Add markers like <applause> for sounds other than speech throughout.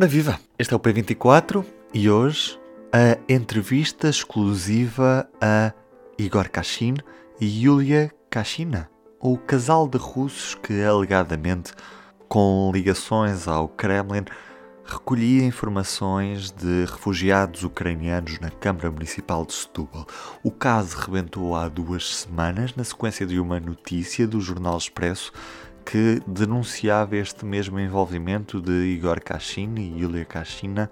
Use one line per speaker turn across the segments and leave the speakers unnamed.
Ora viva! Este é o P24 e hoje a entrevista exclusiva a Igor Kashin e Yulia Kashina, o casal de russos que alegadamente, com ligações ao Kremlin, recolhia informações de refugiados ucranianos na Câmara Municipal de Setúbal. O caso rebentou há duas semanas, na sequência de uma notícia do Jornal Expresso que denunciava este mesmo envolvimento de Igor Kashin e Yulia Kashina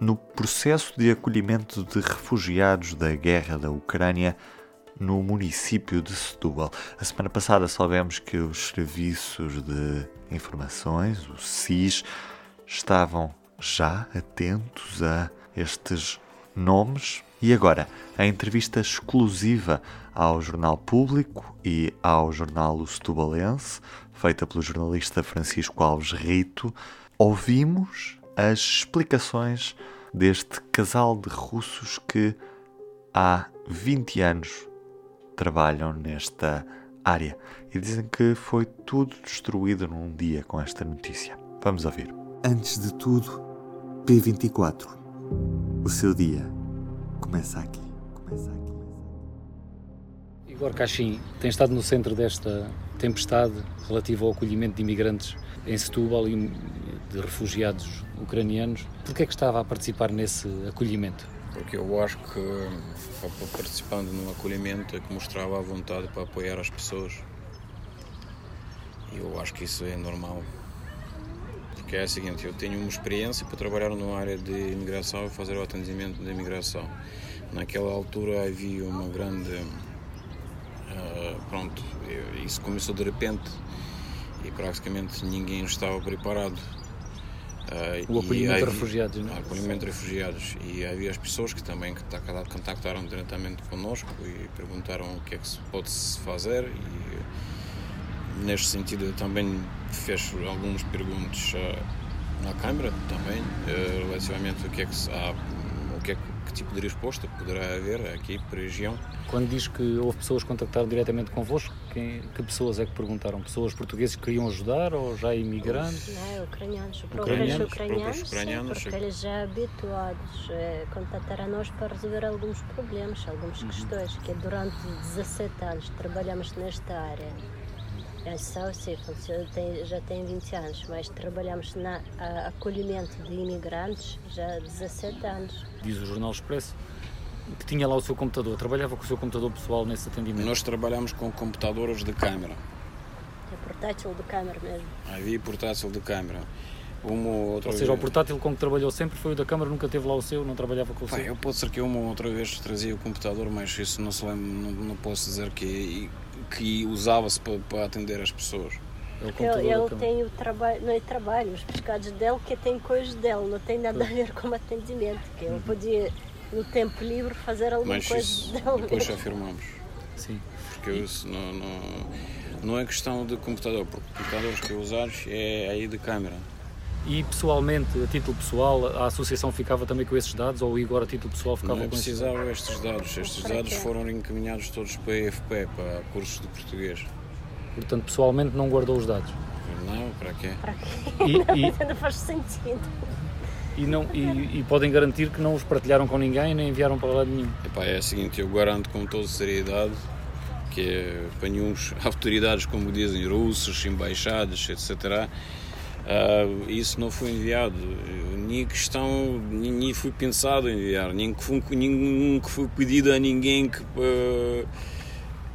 no processo de acolhimento de refugiados da guerra da Ucrânia no município de Setúbal. A semana passada soubemos que os serviços de informações, o SIS, estavam já atentos a estes nomes. E agora, a entrevista exclusiva ao Jornal Público e ao Jornal Setubalense, feita pelo jornalista Francisco Alves Rito, ouvimos as explicações deste casal de russos que há 20 anos trabalham nesta área e dizem que foi tudo destruído num dia com esta notícia. Vamos ouvir. Antes de tudo, P24. O seu dia começa aqui. Começa aqui.
Igor Cachim tem estado no centro desta tempestade relativa ao acolhimento de imigrantes em Setúbal e de refugiados ucranianos. Por que é que estava a participar nesse acolhimento?
Porque eu acho que participando no acolhimento é que mostrava a vontade para apoiar as pessoas. E eu acho que isso é normal. Porque é o seguinte, eu tenho uma experiência para trabalhar numa área de imigração e fazer o atendimento de imigração. Naquela altura havia uma grande pronto, isso começou de repente e praticamente ninguém estava preparado.
Uh, o acolhimento de refugiados, não é?
O acolhimento de refugiados. E havia as pessoas que também contactaram diretamente connosco e perguntaram o que é que se pode fazer. E neste sentido eu também fiz algumas perguntas uh, na Câmara também, relativamente o que é que há, o que é que tipo de resposta poderá haver aqui para a região.
Quando diz que houve pessoas que contactaram diretamente convosco, quem, que pessoas é que perguntaram? Pessoas portuguesas que queriam ajudar ou já imigrantes?
Não, ucranianos.
Ucranianos,
ucranianos,
ucranianos
sim, porque eles já habituados a contatar a nós para resolver alguns problemas, algumas uhum. questões, que durante 17 anos trabalhamos nesta área é só, sim, tem, já tem 20 anos, mas trabalhamos na acolhimento de imigrantes já há 17 anos.
Diz o Jornal Expresso que tinha lá o seu computador, trabalhava com o seu computador pessoal nesse atendimento?
Nós trabalhamos com computadores de câmara.
É portátil de câmara mesmo?
Havia portátil de câmara. Uma ou, outra
ou seja, vez... o portátil com que trabalhou sempre foi o da câmara, nunca teve lá o seu, não trabalhava com o
Pai,
seu?
Eu pode ser que uma ou outra vez trazia o computador, mas isso não se lembra, não, não posso dizer que que usava-se para, para, atender as pessoas.
É ele, ele tem o trabalho, não é trabalho, os pescados dele que tem coisas dele, não tem nada a ver com atendimento, que ele podia no tempo livre fazer alguma
Mas
coisa
isso
dele.
Depois já afirmamos.
Sim.
Porque isso não, não, não é questão de computador, porque computadores que usares é aí de câmera.
E pessoalmente, a título pessoal, a associação ficava também com esses dados ou o Igor a título pessoal ficava
não
com
esses dados? Não estes dados. Estes dados foram encaminhados todos para a EFP, para cursos de português.
Portanto, pessoalmente não guardou os dados?
Não, para quê?
Para quê? E, não, <laughs> e, não faz sentido.
E, não, e, e, podem garantir que não os partilharam com ninguém nem enviaram para lado nenhum?
Epá, é o seguinte, eu garanto com toda seriedade que é para nenhum autoridades, como dizem, russos, embaixadas, etc., Uh, isso não foi enviado, nem questão, nem foi pensado em enviar, nem que foi, nem que foi pedido a ninguém que, para,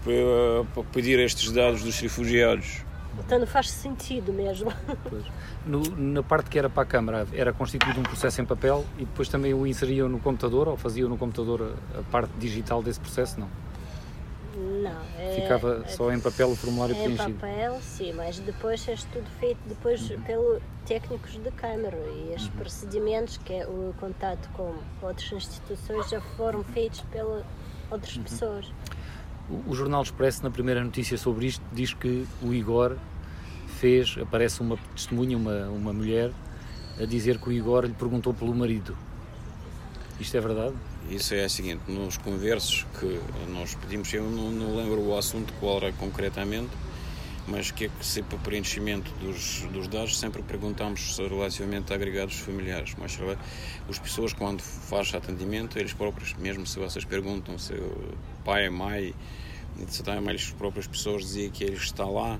para, para pedir estes dados dos refugiados.
Então não faz sentido mesmo.
No, na parte que era para a Câmara, era constituído um processo em papel e depois também o inseriam no computador ou faziam no computador a parte digital desse processo? Não.
Não. É,
Ficava é, só em papel o formulário
é
preenchido?
Em papel, sim, mas depois é tudo feito depois uhum. pelo técnicos de câmara e os uhum. procedimentos, que é o contato com outras instituições, já foram feitos pelas outras uhum. pessoas.
O, o Jornal Expresso, na primeira notícia sobre isto, diz que o Igor fez, aparece uma testemunha, uma, uma mulher, a dizer que o Igor lhe perguntou pelo marido. Isto é verdade?
Isso é o seguinte, nos conversos que nós pedimos, eu não, não lembro o assunto qual era concretamente, mas que é que se para preenchimento dos, dos dados sempre perguntamos relativamente a agregados familiares, mas as pessoas quando fazem atendimento, eles próprios, mesmo se vocês perguntam se o pai, mãe, etc., mas as próprias pessoas diziam que ele está lá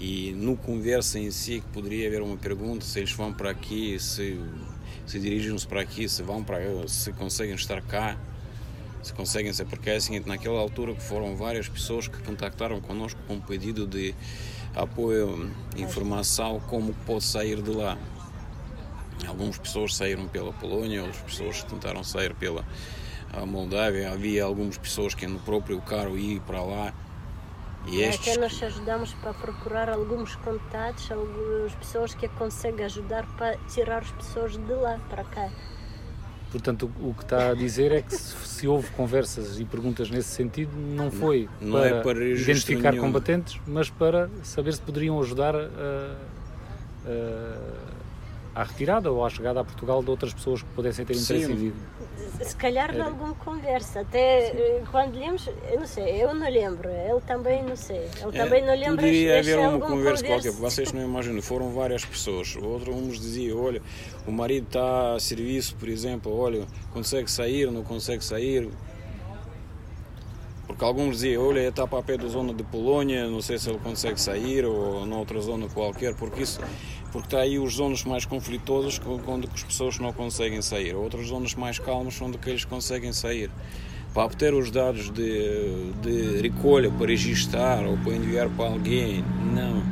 e no conversa em si que poderia haver uma pergunta se eles vão para aqui, se, se dirigem-se para aqui, se vão para se conseguem estar cá, se conseguem porque é seguinte, naquela altura que foram várias pessoas que contactaram connosco com um pedido de apoio, informação, como pode sair de lá. Algumas pessoas saíram pela Polónia, outras pessoas tentaram sair pela Moldávia, havia algumas pessoas que no próprio carro iam para lá
e é estes... Até nós ajudamos para procurar alguns contatos, algumas pessoas que conseguem ajudar para tirar as pessoas de lá para cá.
Portanto, o que está a dizer é que se, se houve conversas e perguntas nesse sentido, não foi não, não para, é para identificar nenhum. combatentes, mas para saber se poderiam ajudar a, a à retirada ou à chegada a Portugal de outras pessoas que pudessem ter interesse em vir?
Se calhar em alguma conversa, até Sim. Eh, quando lemos, eu não sei, eu não lembro, ele também não sei, ele é, também não lembra.
Poderia haver uma conversa, qualquer, vocês não imaginam, foram várias pessoas, outro uns dizia, olha, o marido está a serviço, por exemplo, olha, consegue sair, não consegue sair, alguns diziam, olha, está para pé da zona de Polónia, não sei se ele consegue sair ou noutra zona qualquer, porque isso porque está aí os zonas mais conflitosas onde as pessoas não conseguem sair. Outras zonas mais calmas onde eles conseguem sair. Para obter os dados de, de recolha para registrar ou para enviar para alguém, não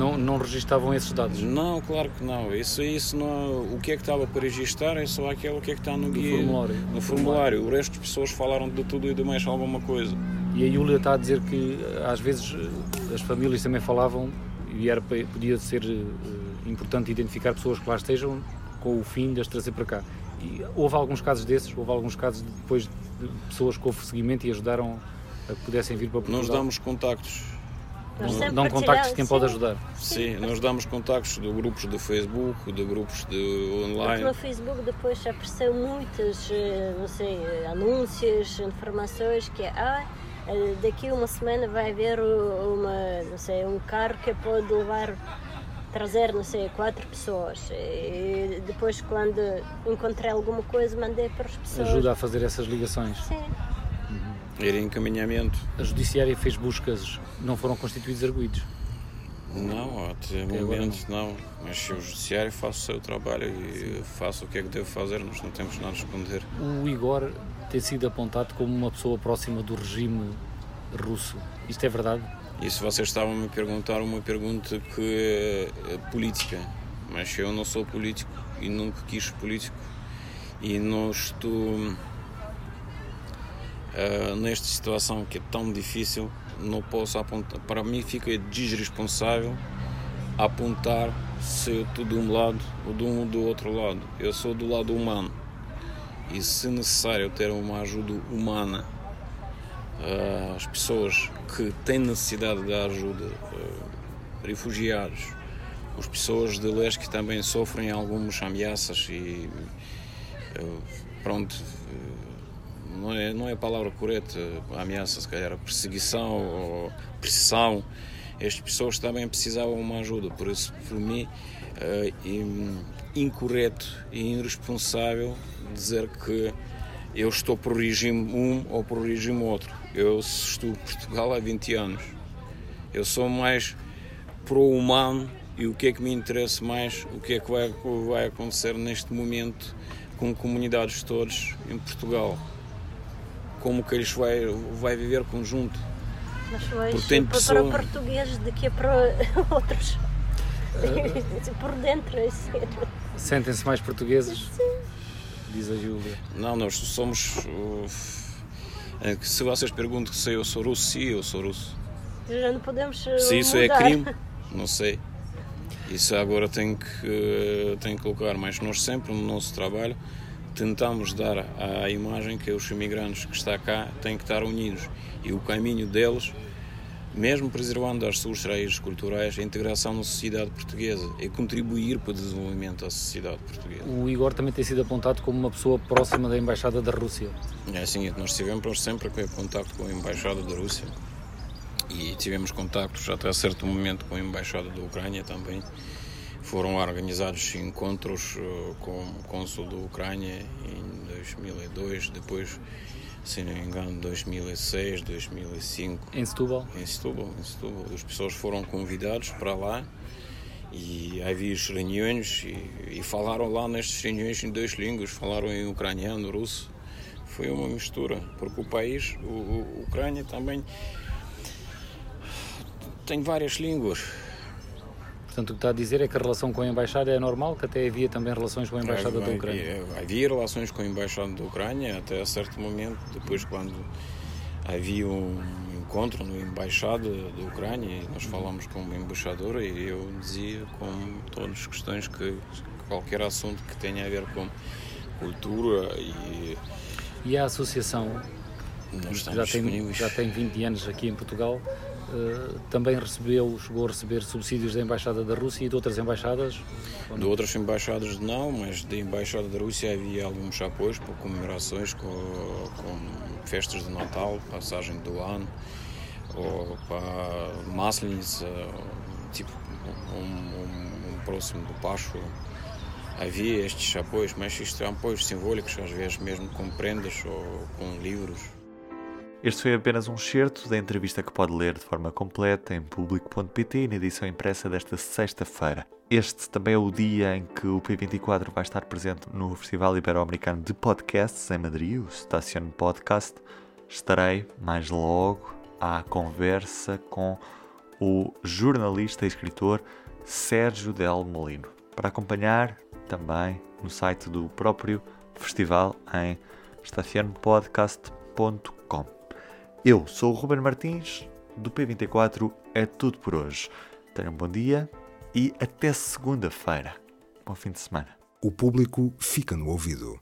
não, não registavam esses dados?
Não, claro que não. Isso, isso não, o que é que estava para registrar é só aquilo que é que está no guia.
Formulário.
No formulário. O resto das pessoas falaram de tudo e de mais alguma coisa.
E a Júlia está a dizer que às vezes as famílias também falavam e era, podia ser uh, importante identificar pessoas que lá estejam com o fim de as trazer para cá. E houve alguns casos desses, houve alguns casos de, depois de pessoas que houve seguimento e ajudaram a que pudessem vir para Portugal.
Nós damos contactos
dão contactos de quem sim. pode ajudar.
Sim, nós damos contactos de grupos de Facebook, de grupos de online.
No Facebook depois apareceu muitas, eh, não sei, anúncios, informações que ah, eh, daqui uma semana vai haver uma, não sei, um carro que pode levar trazer, não sei, quatro pessoas. E depois, quando encontrei alguma coisa, mandei para as pessoas.
Ajuda a fazer essas ligações.
Sim
em encaminhamento.
A Judiciária fez buscas, não foram constituídos arguídos?
Não, até, até momento não. não. Mas se o Judiciário faz o seu trabalho e faça o que é que deve fazer, nós não temos nada a esconder.
O Igor tem sido apontado como uma pessoa próxima do regime russo. Isto é verdade?
Isso vocês estavam a me perguntar uma pergunta que é política. Mas eu não sou político e nunca quis político. E não estou uh, nesta situação que é tão difícil, não posso apontar. Para mim, fica desresponsável apontar se eu estou de um lado ou de um do outro lado. Eu sou do lado humano e, se necessário, ter uma ajuda humana uh, as pessoas que têm necessidade de ajuda, uh, refugiados, as pessoas de leste que também sofrem algumas ameaças e pronto não é, não é a palavra correta, ameaça, se calhar, perseguição ou pressão. Estas pessoas também precisavam de uma ajuda, por isso, por mim, é incorreto e irresponsável dizer que eu estou por regime um ou por regime outro. Eu estou em Portugal há 20 anos. Eu sou mais pro-humano e o que é que me interessa mais, o que é que vai, vai acontecer neste momento com comunidades todas em Portugal como que eles vai, vai viver conjunto.
Mas vais para, pessoa... para portugueses daqui a para outros. <laughs> Por dentro, é sério.
Sentem-se mais portugueses?
Sim.
Diz a Júlia.
Não, nós somos. Uh, se vocês perguntam se eu sou russo, sim, eu sou russo.
Já não podemos. Uh,
se isso
é
mudar. é crime, <laughs> não sei. Isso agora tem que, uh, tem que colocar, mas nós sempre no nosso trabalho tentamos dar a imagem que os imigrantes que estão cá têm que estar unidos e o caminho deles, mesmo preservando as suas raízes culturais, a integração na sociedade portuguesa e contribuir para o desenvolvimento da sociedade portuguesa.
O Igor também tem sido apontado como uma pessoa próxima da Embaixada da Rússia.
É assim, nós tivemos sempre em contato com a Embaixada da Rússia e tivemos contactos até certo momento com a Embaixada da Ucrânia também. Foram organizados encontros uh, com o cônsul da Ucrânia em 2002, depois, se não me engano, 2006, 2005.
Em Setúbal?
Em Setúbal, em Setúbal. As pessoas foram convidados para lá e havia reuniões e, e, falaram lá nestas reuniões em duas línguas, falaram em ucraniano, russo. Foi uma mistura, porque o país, o, o Ucrânia também tem várias línguas.
Portanto, o que está a dizer é que a relação com a Embaixada é normal, que até havia também relações com a Embaixada havia, da Ucrânia.
Havia, relações com a Embaixada da Ucrânia até a certo momento, depois quando havia um encontro na embaixada da Ucrânia e nós falamos com o embaixador e eu dizia com todas as questões que qualquer assunto que tenha a ver com cultura e
e a associação já tem, já tem 20 anos aqui em Portugal também recebeu, chegou a receber subsídios da Embaixada da Rússia e de outras embaixadas?
De outras embaixadas não, mas da Embaixada da Rússia havia alguns apoios para comemorações com, com festas de Natal, passagem do ano, ou para Masleniца, tipo um, um, um, próximo do Páscoa. Havia estes apoios, mas isto são apoios simbólicos, às vezes mesmo com prendas ou com livros.
Este foi apenas um excerto da entrevista que pode ler de forma completa em público.pt na edição impressa desta sexta-feira. Este também é o dia em que o P24 vai estar presente no Festival Ibero-Americano de Podcasts em Madrid, o Station Podcast. Estarei mais logo à conversa com o jornalista e escritor Sérgio Del Molino. Para acompanhar também no site do próprio festival em estacionpodcast.com. Eu sou o Ruben Martins, do P24 é tudo por hoje. Tenham um bom dia e até segunda-feira. Bom fim de semana.
O público fica no ouvido.